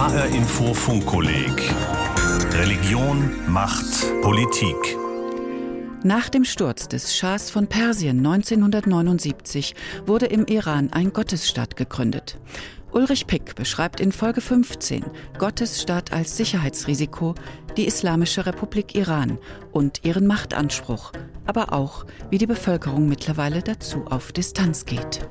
HR Info Funkkolleg Religion, Macht, Politik. Nach dem Sturz des Schahs von Persien 1979 wurde im Iran ein Gottesstaat gegründet. Ulrich Pick beschreibt in Folge 15 Gottesstaat als Sicherheitsrisiko, die Islamische Republik Iran und ihren Machtanspruch, aber auch, wie die Bevölkerung mittlerweile dazu auf Distanz geht.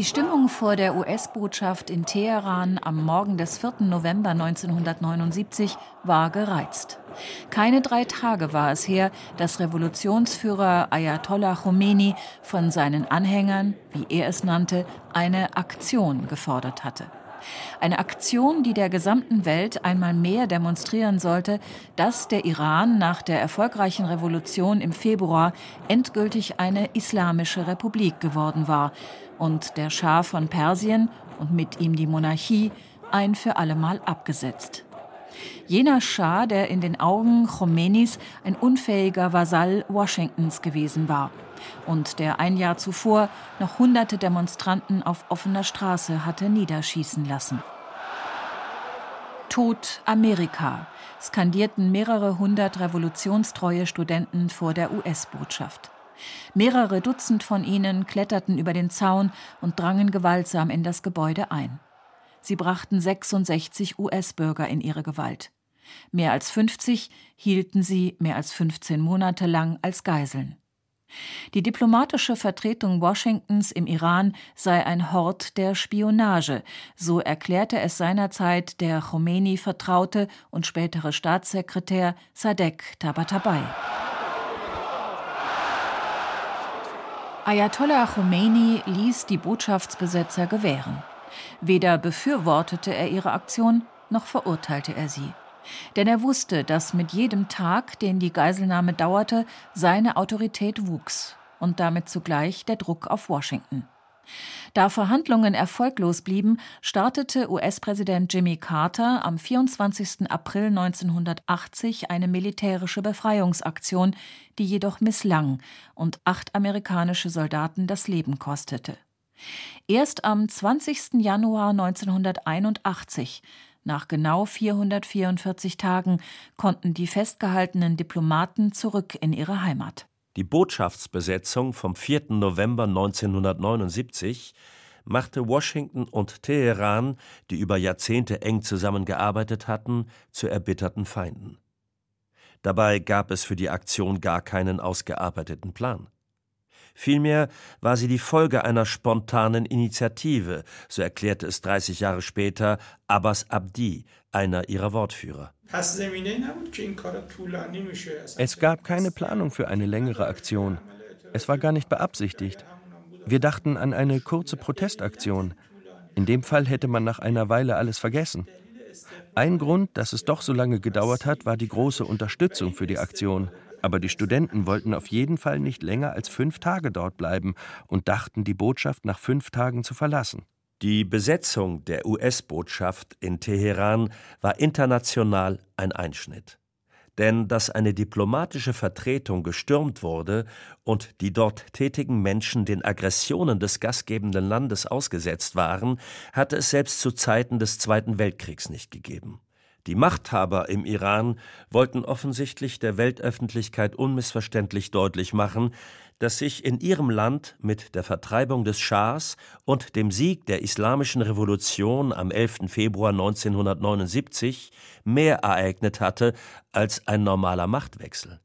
Die Stimmung vor der US-Botschaft in Teheran am Morgen des 4. November 1979 war gereizt. Keine drei Tage war es her, dass Revolutionsführer Ayatollah Khomeini von seinen Anhängern, wie er es nannte, eine Aktion gefordert hatte. Eine Aktion, die der gesamten Welt einmal mehr demonstrieren sollte, dass der Iran nach der erfolgreichen Revolution im Februar endgültig eine islamische Republik geworden war und der Schah von Persien und mit ihm die Monarchie ein für allemal abgesetzt. Jener Schah, der in den Augen Khomeinis ein unfähiger Vasall Washingtons gewesen war und der ein Jahr zuvor noch hunderte Demonstranten auf offener Straße hatte niederschießen lassen. Tod Amerika, skandierten mehrere hundert revolutionstreue Studenten vor der US-Botschaft. Mehrere Dutzend von ihnen kletterten über den Zaun und drangen gewaltsam in das Gebäude ein. Sie brachten 66 US-Bürger in ihre Gewalt. Mehr als 50 hielten sie mehr als 15 Monate lang als Geiseln. Die diplomatische Vertretung Washingtons im Iran sei ein Hort der Spionage, so erklärte es seinerzeit der Khomeini vertraute und spätere Staatssekretär Sadek Tabatabai. Ayatollah Khomeini ließ die Botschaftsbesetzer gewähren. Weder befürwortete er ihre Aktion, noch verurteilte er sie. Denn er wusste, dass mit jedem Tag, den die Geiselnahme dauerte, seine Autorität wuchs und damit zugleich der Druck auf Washington. Da Verhandlungen erfolglos blieben, startete US-Präsident Jimmy Carter am 24. April 1980 eine militärische Befreiungsaktion, die jedoch misslang und acht amerikanische Soldaten das Leben kostete. Erst am 20. Januar 1981 nach genau 444 Tagen konnten die festgehaltenen Diplomaten zurück in ihre Heimat. Die Botschaftsbesetzung vom 4. November 1979 machte Washington und Teheran, die über Jahrzehnte eng zusammengearbeitet hatten, zu erbitterten Feinden. Dabei gab es für die Aktion gar keinen ausgearbeiteten Plan. Vielmehr war sie die Folge einer spontanen Initiative, so erklärte es 30 Jahre später Abbas Abdi, einer ihrer Wortführer. Es gab keine Planung für eine längere Aktion. Es war gar nicht beabsichtigt. Wir dachten an eine kurze Protestaktion. In dem Fall hätte man nach einer Weile alles vergessen. Ein Grund, dass es doch so lange gedauert hat, war die große Unterstützung für die Aktion. Aber die Studenten wollten auf jeden Fall nicht länger als fünf Tage dort bleiben und dachten, die Botschaft nach fünf Tagen zu verlassen. Die Besetzung der US-Botschaft in Teheran war international ein Einschnitt. Denn dass eine diplomatische Vertretung gestürmt wurde und die dort tätigen Menschen den Aggressionen des gastgebenden Landes ausgesetzt waren, hatte es selbst zu Zeiten des Zweiten Weltkriegs nicht gegeben. Die Machthaber im Iran wollten offensichtlich der Weltöffentlichkeit unmissverständlich deutlich machen, dass sich in ihrem Land mit der Vertreibung des Schahs und dem Sieg der Islamischen Revolution am 11. Februar 1979 mehr ereignet hatte als ein normaler Machtwechsel.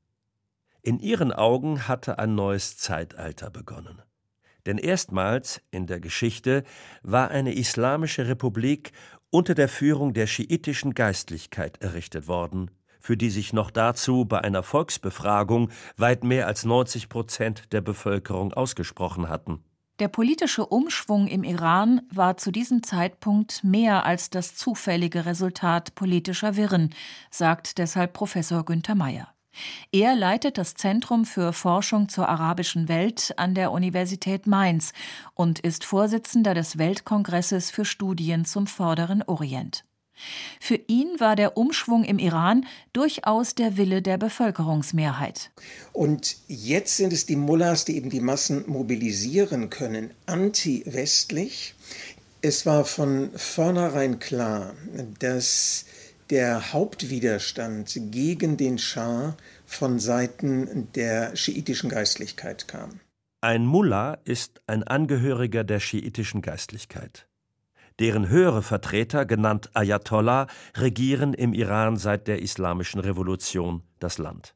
In ihren Augen hatte ein neues Zeitalter begonnen. Denn erstmals in der Geschichte war eine islamische Republik unter der Führung der schiitischen Geistlichkeit errichtet worden, für die sich noch dazu bei einer Volksbefragung weit mehr als 90 Prozent der Bevölkerung ausgesprochen hatten. Der politische Umschwung im Iran war zu diesem Zeitpunkt mehr als das zufällige Resultat politischer Wirren, sagt deshalb Professor Günther Meyer. Er leitet das Zentrum für Forschung zur arabischen Welt an der Universität Mainz und ist Vorsitzender des Weltkongresses für Studien zum Vorderen Orient. Für ihn war der Umschwung im Iran durchaus der Wille der Bevölkerungsmehrheit. Und jetzt sind es die Mullahs, die eben die Massen mobilisieren können, anti-westlich. Es war von vornherein klar, dass der Hauptwiderstand gegen den Schah von Seiten der schiitischen Geistlichkeit kam. Ein Mullah ist ein Angehöriger der schiitischen Geistlichkeit. Deren höhere Vertreter, genannt Ayatollah, regieren im Iran seit der Islamischen Revolution das Land.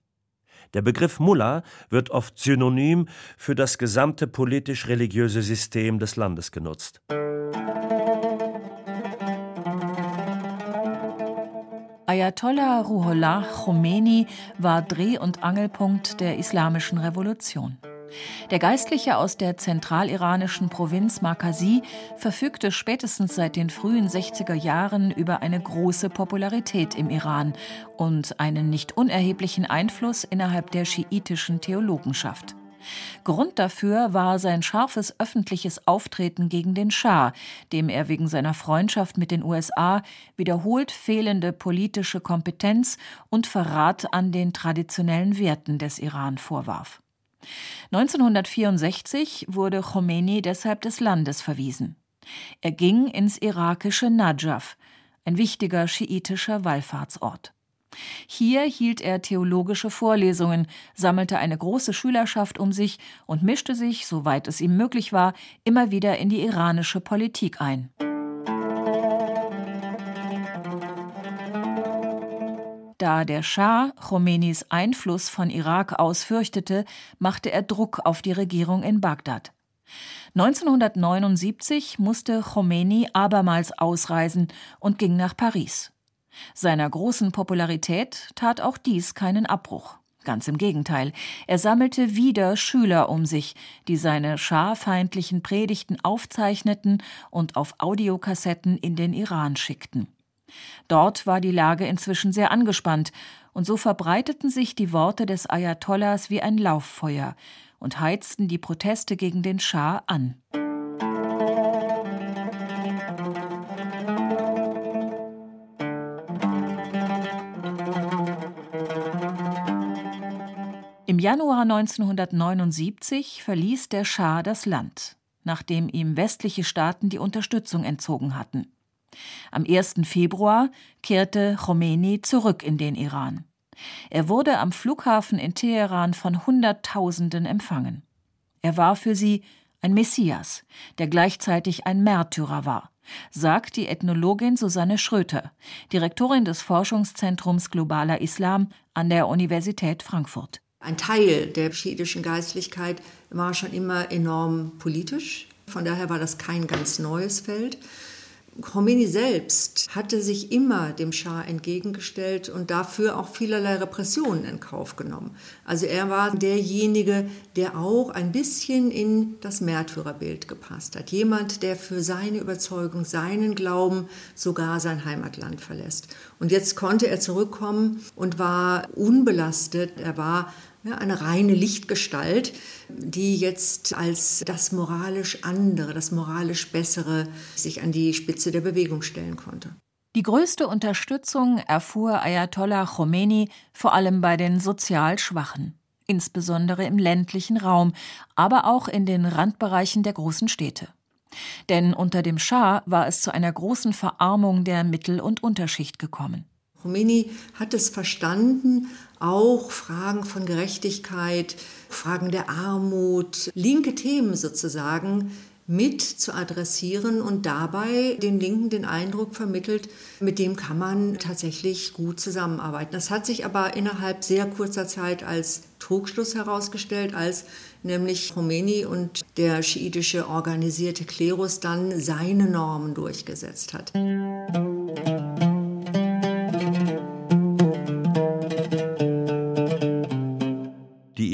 Der Begriff Mullah wird oft synonym für das gesamte politisch-religiöse System des Landes genutzt. Ayatollah Ruhollah Khomeini war Dreh- und Angelpunkt der Islamischen Revolution. Der Geistliche aus der zentraliranischen Provinz Markazi verfügte spätestens seit den frühen 60er Jahren über eine große Popularität im Iran und einen nicht unerheblichen Einfluss innerhalb der schiitischen Theologenschaft. Grund dafür war sein scharfes öffentliches Auftreten gegen den Schah, dem er wegen seiner Freundschaft mit den USA wiederholt fehlende politische Kompetenz und Verrat an den traditionellen Werten des Iran vorwarf. 1964 wurde Khomeini deshalb des Landes verwiesen. Er ging ins irakische Najaf, ein wichtiger schiitischer Wallfahrtsort. Hier hielt er theologische Vorlesungen, sammelte eine große Schülerschaft um sich und mischte sich, soweit es ihm möglich war, immer wieder in die iranische Politik ein. Da der Schah Khomeinis Einfluss von Irak aus fürchtete, machte er Druck auf die Regierung in Bagdad. 1979 musste Khomeini abermals ausreisen und ging nach Paris. Seiner großen Popularität tat auch dies keinen Abbruch. Ganz im Gegenteil, er sammelte wieder Schüler um sich, die seine scharfeindlichen Predigten aufzeichneten und auf Audiokassetten in den Iran schickten. Dort war die Lage inzwischen sehr angespannt, und so verbreiteten sich die Worte des Ayatollahs wie ein Lauffeuer und heizten die Proteste gegen den Schah an. Januar 1979 verließ der Schah das Land, nachdem ihm westliche Staaten die Unterstützung entzogen hatten. Am 1. Februar kehrte Khomeini zurück in den Iran. Er wurde am Flughafen in Teheran von Hunderttausenden empfangen. Er war für sie ein Messias, der gleichzeitig ein Märtyrer war, sagt die Ethnologin Susanne Schröter, Direktorin des Forschungszentrums Globaler Islam an der Universität Frankfurt. Ein Teil der schiitischen Geistlichkeit war schon immer enorm politisch. Von daher war das kein ganz neues Feld. Khomeini selbst hatte sich immer dem Schah entgegengestellt und dafür auch vielerlei Repressionen in Kauf genommen. Also er war derjenige, der auch ein bisschen in das Märtyrerbild gepasst hat. Jemand, der für seine Überzeugung, seinen Glauben sogar sein Heimatland verlässt. Und jetzt konnte er zurückkommen und war unbelastet. Er war eine reine Lichtgestalt, die jetzt als das moralisch andere, das moralisch Bessere sich an die Spitze der Bewegung stellen konnte. Die größte Unterstützung erfuhr Ayatollah Khomeini vor allem bei den sozial Schwachen, insbesondere im ländlichen Raum, aber auch in den Randbereichen der großen Städte. Denn unter dem Schah war es zu einer großen Verarmung der Mittel- und Unterschicht gekommen. Khomeini hat es verstanden, auch Fragen von Gerechtigkeit, Fragen der Armut, linke Themen sozusagen mit zu adressieren und dabei den Linken den Eindruck vermittelt, mit dem kann man tatsächlich gut zusammenarbeiten. Das hat sich aber innerhalb sehr kurzer Zeit als Trugschluss herausgestellt, als nämlich Khomeini und der schiitische organisierte Klerus dann seine Normen durchgesetzt hat.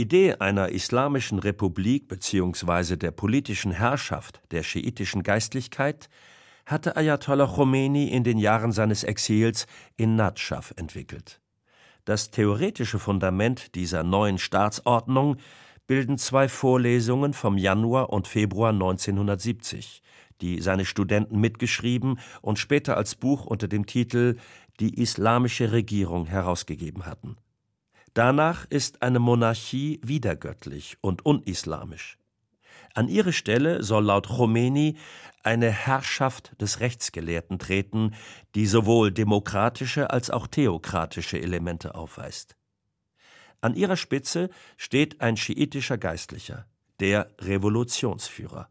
Idee einer islamischen Republik bzw. der politischen Herrschaft der schiitischen Geistlichkeit hatte Ayatollah Khomeini in den Jahren seines Exils in Nadschaf entwickelt. Das theoretische Fundament dieser neuen Staatsordnung bilden zwei Vorlesungen vom Januar und Februar 1970, die seine Studenten mitgeschrieben und später als Buch unter dem Titel Die islamische Regierung herausgegeben hatten. Danach ist eine Monarchie wiedergöttlich und unislamisch. An ihre Stelle soll laut Khomeini eine Herrschaft des Rechtsgelehrten treten, die sowohl demokratische als auch theokratische Elemente aufweist. An ihrer Spitze steht ein schiitischer Geistlicher, der Revolutionsführer.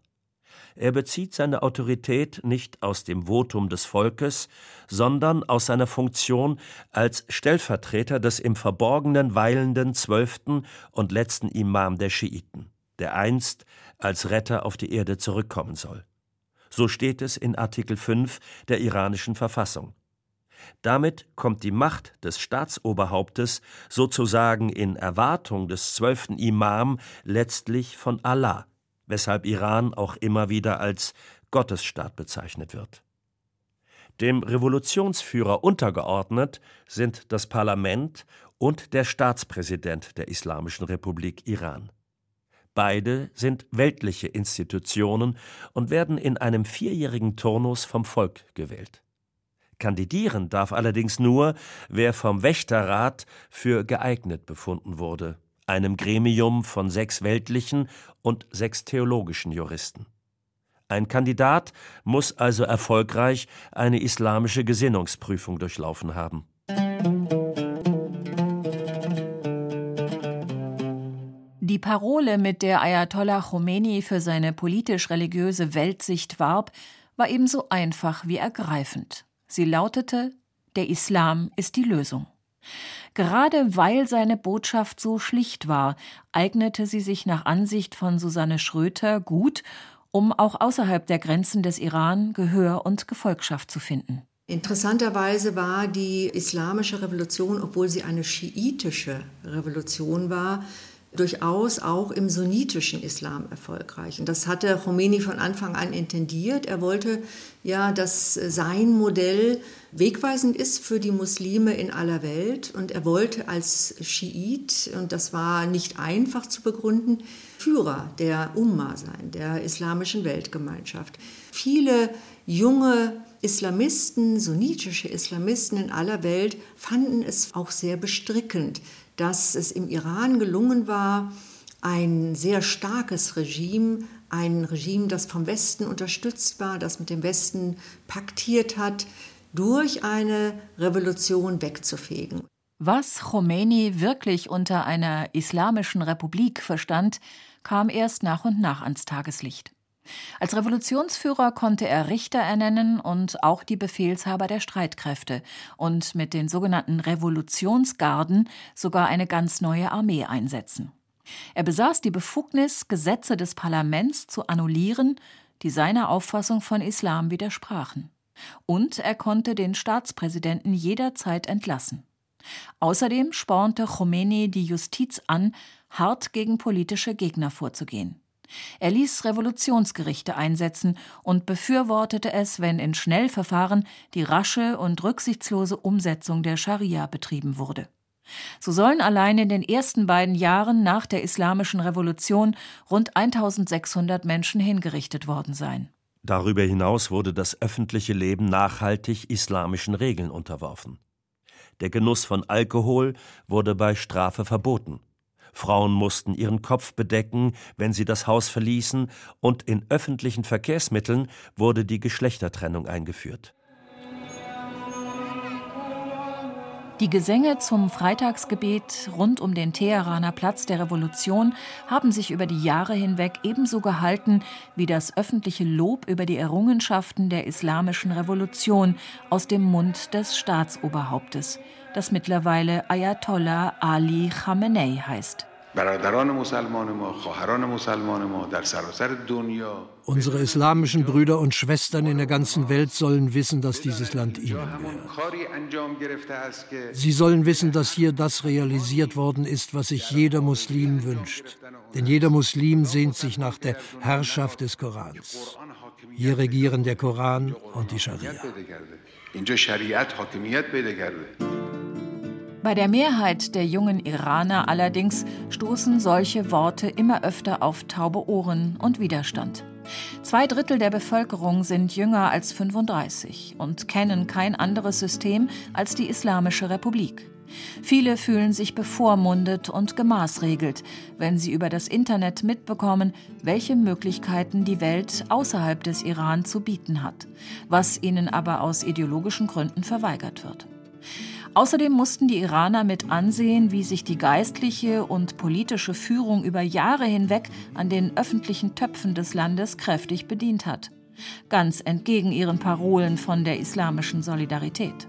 Er bezieht seine Autorität nicht aus dem Votum des Volkes, sondern aus seiner Funktion als Stellvertreter des im Verborgenen weilenden zwölften und letzten Imam der Schiiten, der einst als Retter auf die Erde zurückkommen soll. So steht es in Artikel 5 der iranischen Verfassung. Damit kommt die Macht des Staatsoberhauptes sozusagen in Erwartung des zwölften Imam letztlich von Allah, weshalb Iran auch immer wieder als Gottesstaat bezeichnet wird. Dem Revolutionsführer untergeordnet sind das Parlament und der Staatspräsident der Islamischen Republik Iran. Beide sind weltliche Institutionen und werden in einem vierjährigen Turnus vom Volk gewählt. Kandidieren darf allerdings nur, wer vom Wächterrat für geeignet befunden wurde, einem Gremium von sechs weltlichen und sechs theologischen Juristen. Ein Kandidat muss also erfolgreich eine islamische Gesinnungsprüfung durchlaufen haben. Die Parole, mit der Ayatollah Khomeini für seine politisch-religiöse Weltsicht warb, war ebenso einfach wie ergreifend. Sie lautete Der Islam ist die Lösung. Gerade weil seine Botschaft so schlicht war, eignete sie sich nach Ansicht von Susanne Schröter gut, um auch außerhalb der Grenzen des Iran Gehör und Gefolgschaft zu finden. Interessanterweise war die islamische Revolution, obwohl sie eine schiitische Revolution war, durchaus auch im sunnitischen Islam erfolgreich. Und das hatte Khomeini von Anfang an intendiert. Er wollte ja, dass sein Modell wegweisend ist für die Muslime in aller Welt. Und er wollte als Schiit, und das war nicht einfach zu begründen, Führer der Umma sein, der islamischen Weltgemeinschaft. Viele junge Islamisten, sunnitische Islamisten in aller Welt fanden es auch sehr bestrickend, dass es im Iran gelungen war, ein sehr starkes Regime, ein Regime, das vom Westen unterstützt war, das mit dem Westen paktiert hat, durch eine Revolution wegzufegen. Was Khomeini wirklich unter einer islamischen Republik verstand, kam erst nach und nach ans Tageslicht. Als Revolutionsführer konnte er Richter ernennen und auch die Befehlshaber der Streitkräfte und mit den sogenannten Revolutionsgarden sogar eine ganz neue Armee einsetzen. Er besaß die Befugnis, Gesetze des Parlaments zu annullieren, die seiner Auffassung von Islam widersprachen. Und er konnte den Staatspräsidenten jederzeit entlassen. Außerdem spornte Khomeini die Justiz an, hart gegen politische Gegner vorzugehen. Er ließ Revolutionsgerichte einsetzen und befürwortete es, wenn in Schnellverfahren die rasche und rücksichtslose Umsetzung der Scharia betrieben wurde. So sollen allein in den ersten beiden Jahren nach der Islamischen Revolution rund 1600 Menschen hingerichtet worden sein. Darüber hinaus wurde das öffentliche Leben nachhaltig islamischen Regeln unterworfen. Der Genuss von Alkohol wurde bei Strafe verboten. Frauen mussten ihren Kopf bedecken, wenn sie das Haus verließen, und in öffentlichen Verkehrsmitteln wurde die Geschlechtertrennung eingeführt. Die Gesänge zum Freitagsgebet rund um den Teheraner Platz der Revolution haben sich über die Jahre hinweg ebenso gehalten wie das öffentliche Lob über die Errungenschaften der islamischen Revolution aus dem Mund des Staatsoberhauptes das mittlerweile Ayatollah Ali Khamenei heißt. Unsere islamischen Brüder und Schwestern in der ganzen Welt sollen wissen, dass dieses Land ihnen gehört. Sie sollen wissen, dass hier das realisiert worden ist, was sich jeder Muslim wünscht. Denn jeder Muslim sehnt sich nach der Herrschaft des Korans. Hier regieren der Koran und die Scharia. Bei der Mehrheit der jungen Iraner allerdings stoßen solche Worte immer öfter auf taube Ohren und Widerstand. Zwei Drittel der Bevölkerung sind jünger als 35 und kennen kein anderes System als die Islamische Republik. Viele fühlen sich bevormundet und gemaßregelt, wenn sie über das Internet mitbekommen, welche Möglichkeiten die Welt außerhalb des Iran zu bieten hat, was ihnen aber aus ideologischen Gründen verweigert wird. Außerdem mussten die Iraner mit ansehen, wie sich die geistliche und politische Führung über Jahre hinweg an den öffentlichen Töpfen des Landes kräftig bedient hat. Ganz entgegen ihren Parolen von der islamischen Solidarität.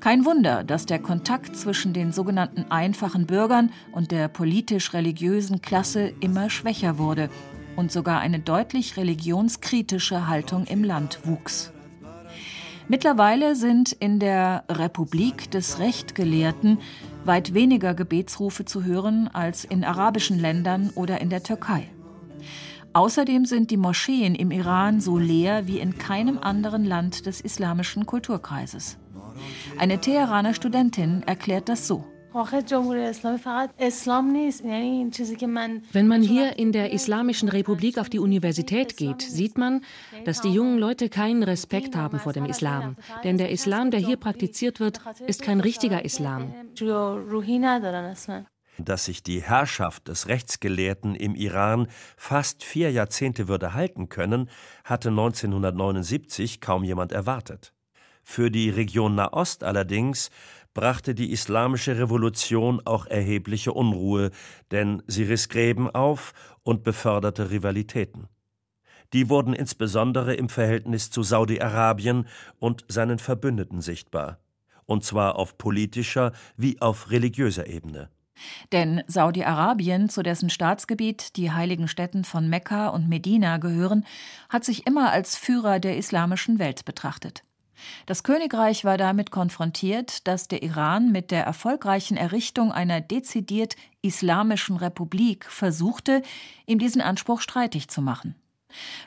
Kein Wunder, dass der Kontakt zwischen den sogenannten einfachen Bürgern und der politisch-religiösen Klasse immer schwächer wurde und sogar eine deutlich religionskritische Haltung im Land wuchs. Mittlerweile sind in der Republik des Rechtgelehrten weit weniger Gebetsrufe zu hören als in arabischen Ländern oder in der Türkei. Außerdem sind die Moscheen im Iran so leer wie in keinem anderen Land des islamischen Kulturkreises. Eine Teheraner Studentin erklärt das so. Wenn man hier in der Islamischen Republik auf die Universität geht, sieht man, dass die jungen Leute keinen Respekt haben vor dem Islam. Denn der Islam, der hier praktiziert wird, ist kein richtiger Islam. Dass sich die Herrschaft des Rechtsgelehrten im Iran fast vier Jahrzehnte würde halten können, hatte 1979 kaum jemand erwartet. Für die Region Nahost allerdings brachte die Islamische Revolution auch erhebliche Unruhe, denn sie riss Gräben auf und beförderte Rivalitäten. Die wurden insbesondere im Verhältnis zu Saudi-Arabien und seinen Verbündeten sichtbar, und zwar auf politischer wie auf religiöser Ebene. Denn Saudi-Arabien, zu dessen Staatsgebiet die heiligen Städten von Mekka und Medina gehören, hat sich immer als Führer der islamischen Welt betrachtet. Das Königreich war damit konfrontiert, dass der Iran mit der erfolgreichen Errichtung einer dezidiert islamischen Republik versuchte, ihm diesen Anspruch streitig zu machen.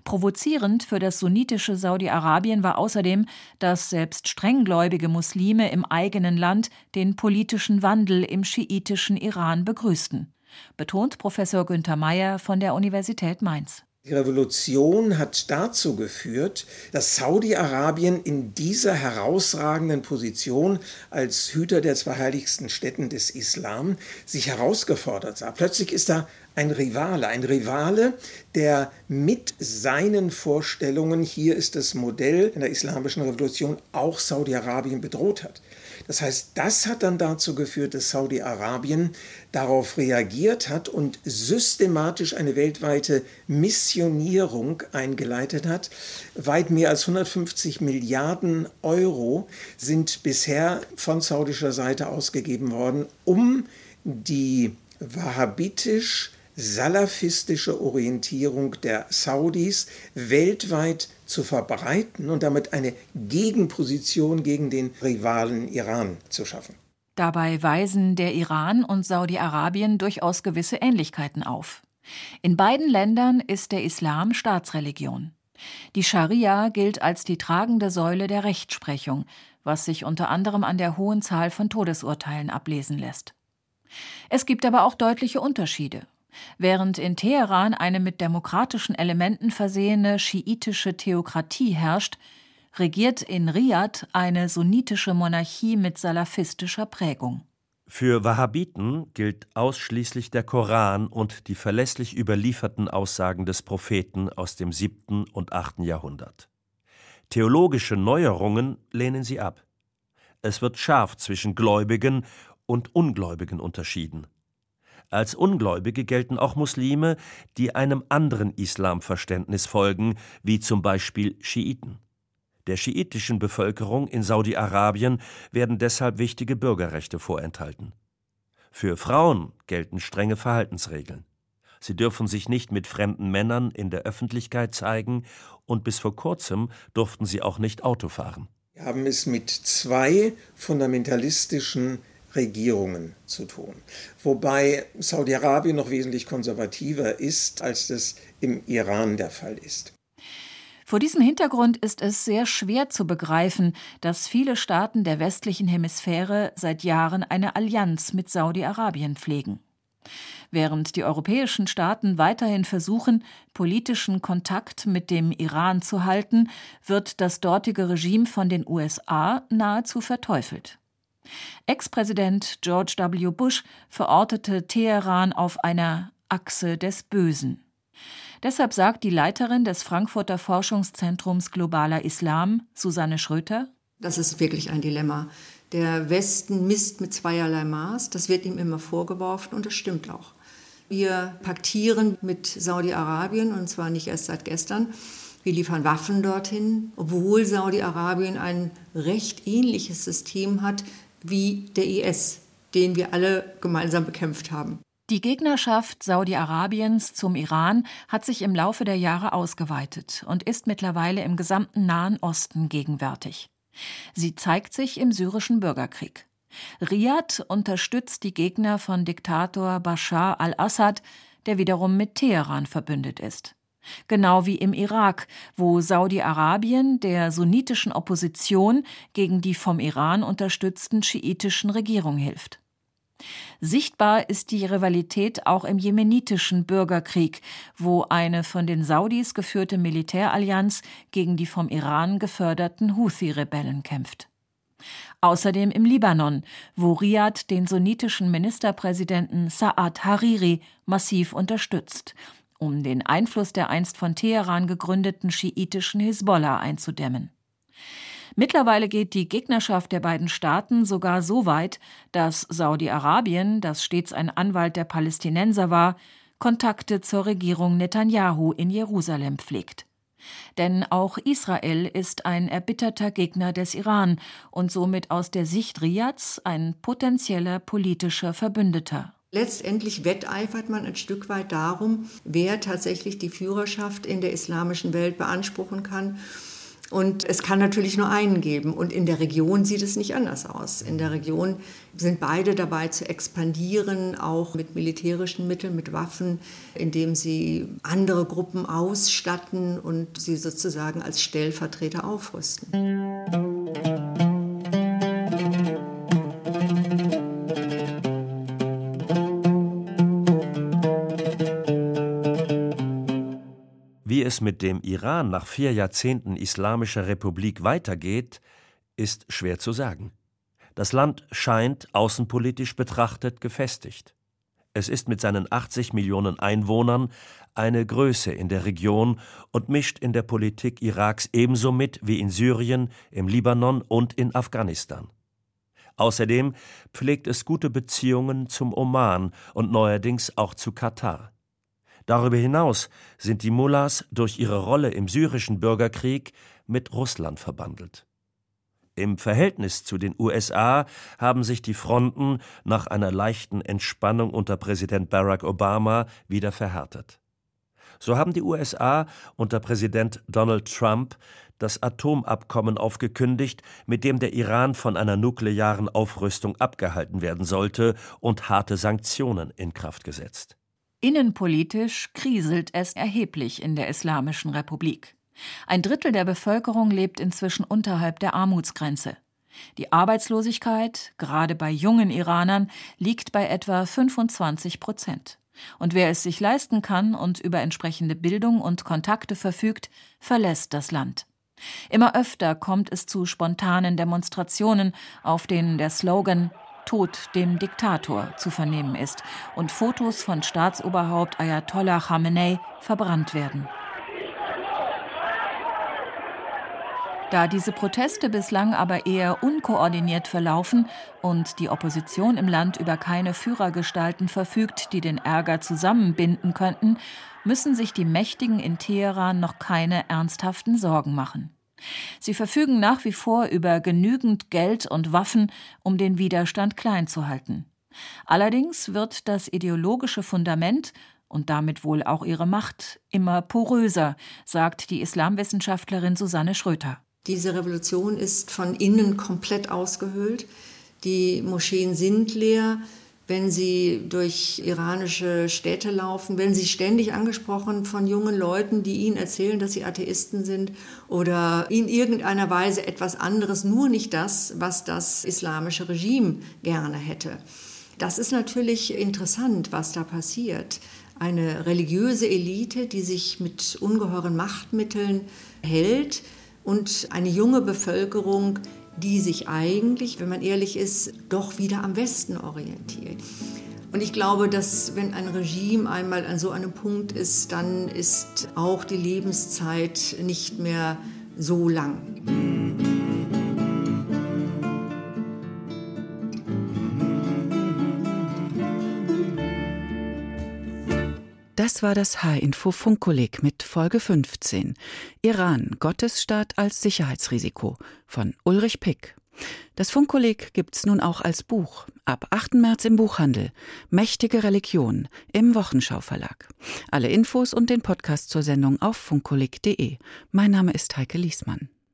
Provozierend für das sunnitische Saudi-Arabien war außerdem, dass selbst strenggläubige Muslime im eigenen Land den politischen Wandel im schiitischen Iran begrüßten, betont Professor Günther Meyer von der Universität Mainz. Die Revolution hat dazu geführt, dass Saudi-Arabien in dieser herausragenden Position als Hüter der zwei heiligsten Städten des Islam sich herausgefordert sah. Plötzlich ist da ein Rivale, ein Rivale, der mit seinen Vorstellungen, hier ist das Modell in der islamischen Revolution, auch Saudi-Arabien bedroht hat. Das heißt, das hat dann dazu geführt, dass Saudi-Arabien darauf reagiert hat und systematisch eine weltweite Missionierung eingeleitet hat. Weit mehr als 150 Milliarden Euro sind bisher von saudischer Seite ausgegeben worden, um die wahhabitisch salafistische Orientierung der Saudis weltweit zu verbreiten und damit eine Gegenposition gegen den Rivalen Iran zu schaffen. Dabei weisen der Iran und Saudi-Arabien durchaus gewisse Ähnlichkeiten auf. In beiden Ländern ist der Islam Staatsreligion. Die Scharia gilt als die tragende Säule der Rechtsprechung, was sich unter anderem an der hohen Zahl von Todesurteilen ablesen lässt. Es gibt aber auch deutliche Unterschiede. Während in Teheran eine mit demokratischen Elementen versehene schiitische Theokratie herrscht, regiert in Riad eine sunnitische Monarchie mit salafistischer Prägung. Für Wahhabiten gilt ausschließlich der Koran und die verlässlich überlieferten Aussagen des Propheten aus dem siebten und achten Jahrhundert. Theologische Neuerungen lehnen sie ab. Es wird scharf zwischen Gläubigen und Ungläubigen unterschieden. Als Ungläubige gelten auch Muslime, die einem anderen Islamverständnis folgen, wie zum Beispiel Schiiten. Der schiitischen Bevölkerung in Saudi-Arabien werden deshalb wichtige Bürgerrechte vorenthalten. Für Frauen gelten strenge Verhaltensregeln. Sie dürfen sich nicht mit fremden Männern in der Öffentlichkeit zeigen und bis vor kurzem durften sie auch nicht Auto fahren. Wir haben es mit zwei fundamentalistischen Regierungen zu tun. Wobei Saudi-Arabien noch wesentlich konservativer ist, als das im Iran der Fall ist. Vor diesem Hintergrund ist es sehr schwer zu begreifen, dass viele Staaten der westlichen Hemisphäre seit Jahren eine Allianz mit Saudi-Arabien pflegen. Während die europäischen Staaten weiterhin versuchen, politischen Kontakt mit dem Iran zu halten, wird das dortige Regime von den USA nahezu verteufelt. Ex-Präsident George W. Bush verortete Teheran auf einer Achse des Bösen. Deshalb sagt die Leiterin des Frankfurter Forschungszentrums Globaler Islam, Susanne Schröter, das ist wirklich ein Dilemma. Der Westen misst mit zweierlei Maß, das wird ihm immer vorgeworfen und das stimmt auch. Wir paktieren mit Saudi-Arabien und zwar nicht erst seit gestern. Wir liefern Waffen dorthin, obwohl Saudi-Arabien ein recht ähnliches System hat wie der IS, den wir alle gemeinsam bekämpft haben. Die Gegnerschaft Saudi-Arabiens zum Iran hat sich im Laufe der Jahre ausgeweitet und ist mittlerweile im gesamten Nahen Osten gegenwärtig. Sie zeigt sich im syrischen Bürgerkrieg. Riad unterstützt die Gegner von Diktator Bashar al-Assad, der wiederum mit Teheran verbündet ist. Genau wie im Irak, wo Saudi-Arabien der sunnitischen Opposition gegen die vom Iran unterstützten schiitischen Regierung hilft. Sichtbar ist die Rivalität auch im jemenitischen Bürgerkrieg, wo eine von den Saudis geführte Militärallianz gegen die vom Iran geförderten Houthi-Rebellen kämpft. Außerdem im Libanon, wo Riad den sunnitischen Ministerpräsidenten Saad Hariri massiv unterstützt, um den Einfluss der einst von Teheran gegründeten schiitischen Hisbollah einzudämmen. Mittlerweile geht die Gegnerschaft der beiden Staaten sogar so weit, dass Saudi-Arabien, das stets ein Anwalt der Palästinenser war, Kontakte zur Regierung Netanyahu in Jerusalem pflegt. Denn auch Israel ist ein erbitterter Gegner des Iran und somit aus der Sicht Riads ein potenzieller politischer Verbündeter. Letztendlich wetteifert man ein Stück weit darum, wer tatsächlich die Führerschaft in der islamischen Welt beanspruchen kann. Und es kann natürlich nur einen geben. Und in der Region sieht es nicht anders aus. In der Region sind beide dabei zu expandieren, auch mit militärischen Mitteln, mit Waffen, indem sie andere Gruppen ausstatten und sie sozusagen als Stellvertreter aufrüsten. Mit dem Iran nach vier Jahrzehnten Islamischer Republik weitergeht, ist schwer zu sagen. Das Land scheint außenpolitisch betrachtet gefestigt. Es ist mit seinen 80 Millionen Einwohnern eine Größe in der Region und mischt in der Politik Iraks ebenso mit wie in Syrien, im Libanon und in Afghanistan. Außerdem pflegt es gute Beziehungen zum Oman und neuerdings auch zu Katar. Darüber hinaus sind die Mullahs durch ihre Rolle im syrischen Bürgerkrieg mit Russland verbandelt. Im Verhältnis zu den USA haben sich die Fronten nach einer leichten Entspannung unter Präsident Barack Obama wieder verhärtet. So haben die USA unter Präsident Donald Trump das Atomabkommen aufgekündigt, mit dem der Iran von einer nuklearen Aufrüstung abgehalten werden sollte und harte Sanktionen in Kraft gesetzt. Innenpolitisch kriselt es erheblich in der Islamischen Republik. Ein Drittel der Bevölkerung lebt inzwischen unterhalb der Armutsgrenze. Die Arbeitslosigkeit, gerade bei jungen Iranern, liegt bei etwa 25 Prozent. Und wer es sich leisten kann und über entsprechende Bildung und Kontakte verfügt, verlässt das Land. Immer öfter kommt es zu spontanen Demonstrationen, auf denen der Slogan Tod dem Diktator zu vernehmen ist und Fotos von Staatsoberhaupt Ayatollah Khamenei verbrannt werden. Da diese Proteste bislang aber eher unkoordiniert verlaufen und die Opposition im Land über keine Führergestalten verfügt, die den Ärger zusammenbinden könnten, müssen sich die Mächtigen in Teheran noch keine ernsthaften Sorgen machen. Sie verfügen nach wie vor über genügend Geld und Waffen, um den Widerstand klein zu halten. Allerdings wird das ideologische Fundament und damit wohl auch ihre Macht immer poröser, sagt die Islamwissenschaftlerin Susanne Schröter. Diese Revolution ist von innen komplett ausgehöhlt. Die Moscheen sind leer wenn sie durch iranische Städte laufen, werden sie ständig angesprochen von jungen Leuten, die ihnen erzählen, dass sie Atheisten sind oder in irgendeiner Weise etwas anderes, nur nicht das, was das islamische Regime gerne hätte. Das ist natürlich interessant, was da passiert. Eine religiöse Elite, die sich mit ungeheuren Machtmitteln hält und eine junge Bevölkerung, die sich eigentlich, wenn man ehrlich ist, doch wieder am Westen orientiert. Und ich glaube, dass wenn ein Regime einmal an so einem Punkt ist, dann ist auch die Lebenszeit nicht mehr so lang. Das war das H-Info Funkkolleg mit Folge 15. Iran, Gottesstaat als Sicherheitsrisiko von Ulrich Pick. Das Funkkolleg gibt's nun auch als Buch. Ab 8. März im Buchhandel. Mächtige Religion im Wochenschau Verlag. Alle Infos und den Podcast zur Sendung auf funkkolleg.de. Mein Name ist Heike Liesmann.